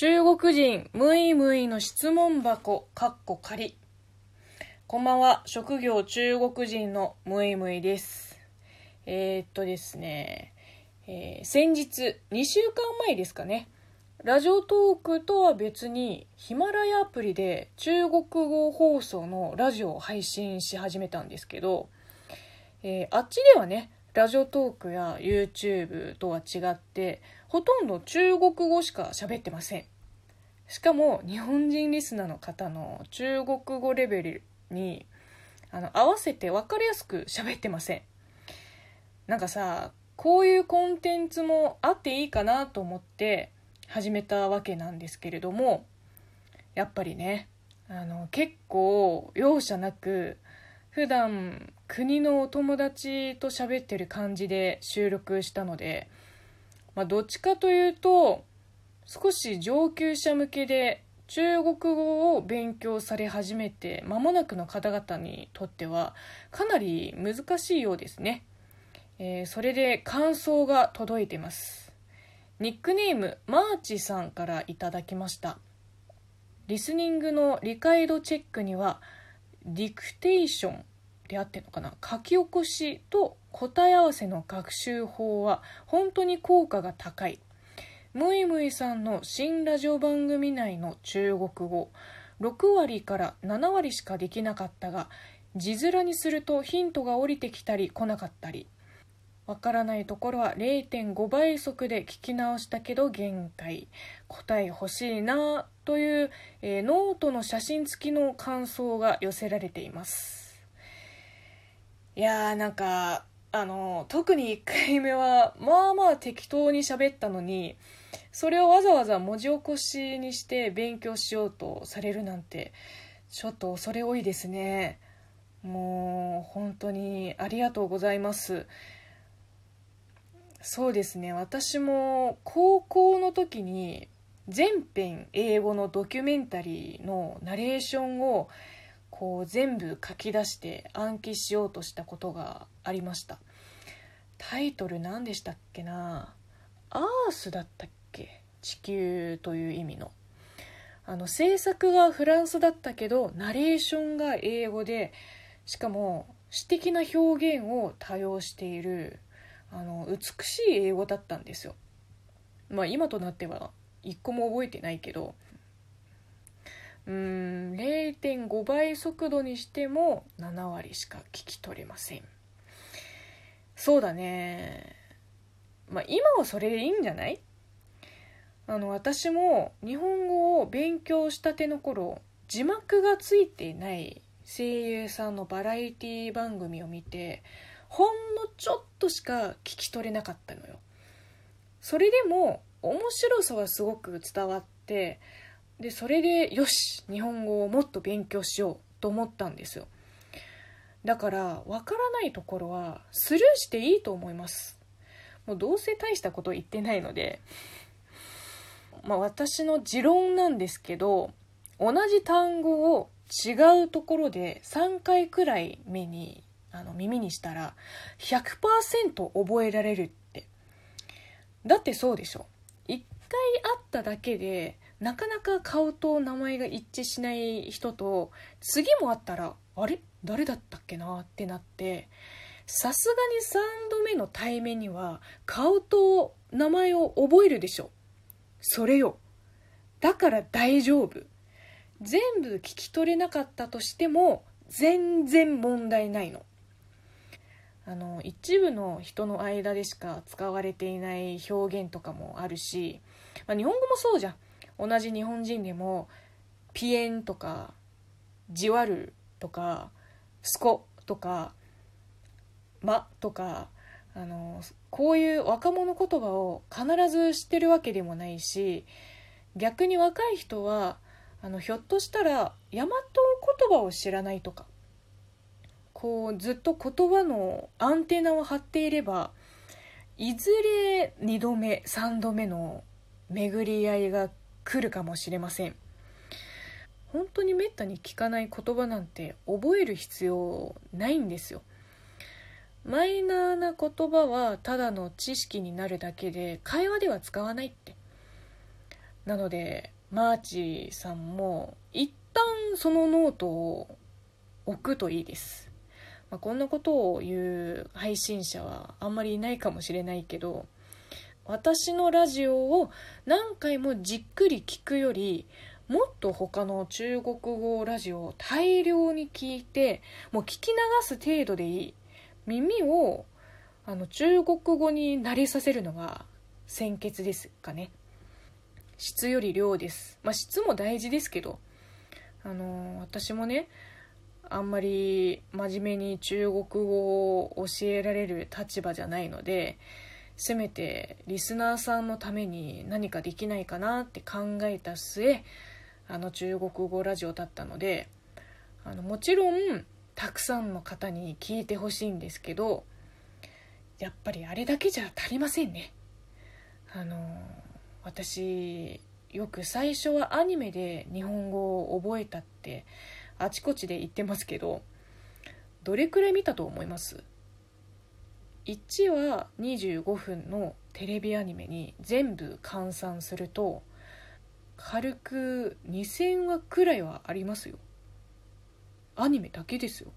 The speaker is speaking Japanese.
中国人ムイムイの質問箱かっこ仮こんばんは。職業中国人のムイムイです。えー、っとですね、えー、先日2週間前ですかね。ラジオトークとは別にヒマラヤアプリで中国語放送のラジオを配信し始めたんですけど、えー、あっちではねラジオトークや YouTube とは違ってほとんど中国語しか喋ってません。しかも日本人リスナーの方の中国語レベルにあの合わせて分かりやすく喋ってません。なんかさこういうコンテンツもあっていいかなと思って始めたわけなんですけれどもやっぱりねあの結構容赦なく普段国のお友達と喋ってる感じで収録したので、まあ、どっちかというと少し上級者向けで中国語を勉強され始めて間もなくの方々にとってはかなり難しいようですね、えー、それで感想が届いてます。ニックネームマーチさんからいただきました。リスニングの理解度チェックにはディクテーションであってんのかな？書き起こしと答え合わせの学習法は本当に効果が高い。ムイムイさんの新ラジオ番組内の中国語。6割から7割しかできなかったが字面にするとヒントが降りてきたり来なかったり。わからないところは0.5倍速で聞き直したけど限界。答え欲しいなという、えー、ノートの写真付きの感想が寄せられています。いやーなんかあの特に1回目はまあまあ適当に喋ったのにそれをわざわざ文字起こしにして勉強しようとされるなんてちょっと恐れ多いですね。もう本当にありがとうございます。そうですね。私も高校の時に全編英語のドキュメンタリーのナレーションをこう全部書き出して暗記しようとしたことがありました。タイトル何でしたっけな？アースだったっけ？地球という意味の。あの制作がフランスだったけどナレーションが英語でしかも詩的な表現を多用しているあの美しい英語だったんですよ。まあ今となっては一個も覚えてないけど。うーん。0.5倍速度にしても7割しか聞き取れません。そうだね。まあ今はそれでいいんじゃない？あの私も日本語を勉強したての頃字幕がついていない声優さんのバラエティ番組を見てほんのちょっとしか聞き取れなかったのよ。それでも面白さはすごく伝わってでそれでよし日本語をもっと勉強しようと思ったんですよ。だからわからないところはスルーしていいと思います。もうどうせ大したこと言ってないので。まあ私の持論なんですけど同じ単語を違うところで3回くらい目にあの耳にしたら100%覚えられるって。だってそうでしょ。1回会っただけでなかなか顔と名前が一致しない人と次も会ったらあれ？誰だったっけなってなってさすがに3度目の対面には顔と名前を覚えるでしょ。それよ。だから大丈夫。全部聞き取れなかったとしても全然問題ないの。あの一部の人の間でしか使われていない表現とかもあるし、まあ、日本語もそうじゃん。同じ日本人でもピエンとかじわるとかスコとかまとかあのこういう若者言葉を必ず知ってるわけでもないし逆に若い人はあのひょっとしたら大和言葉を知らないとかこうずっと言葉のアンテナを張っていればいずれ2度目3度目の巡り合いが来るかもしれません。本当にめったに聞かない言葉なんて覚える必要ないんですよ。マイナーな言葉はただの知識になるだけで会話では使わないって。なのでマーチさんも一旦そのノートを置くといいです、まあ、こんなことを言う配信者はあんまりいないかもしれないけど私のラジオを何回もじっくり聞くよりもっと他の中国語ラジオを大量に聞いてもう聞き流す程度でいい耳をあの中国語に慣れさせるのが先決ですかね。質より量です。まあ質も大事ですけどあの私もねあんまり真面目に中国語を教えられる立場じゃないのでせめてリスナーさんのために何かできないかなって考えた末あの中国語ラジオだったのであのもちろんたくさんの方に聞いてほしいんですけどやっぱりあれだけじゃ足りませんね。あの私よく最初はアニメで日本語を覚えたってあちこちで言ってますけどどれくらい見たと思います？1話25分のテレビアニメに全部換算すると軽く2000話くらいはありますよ。アニメだけですよ。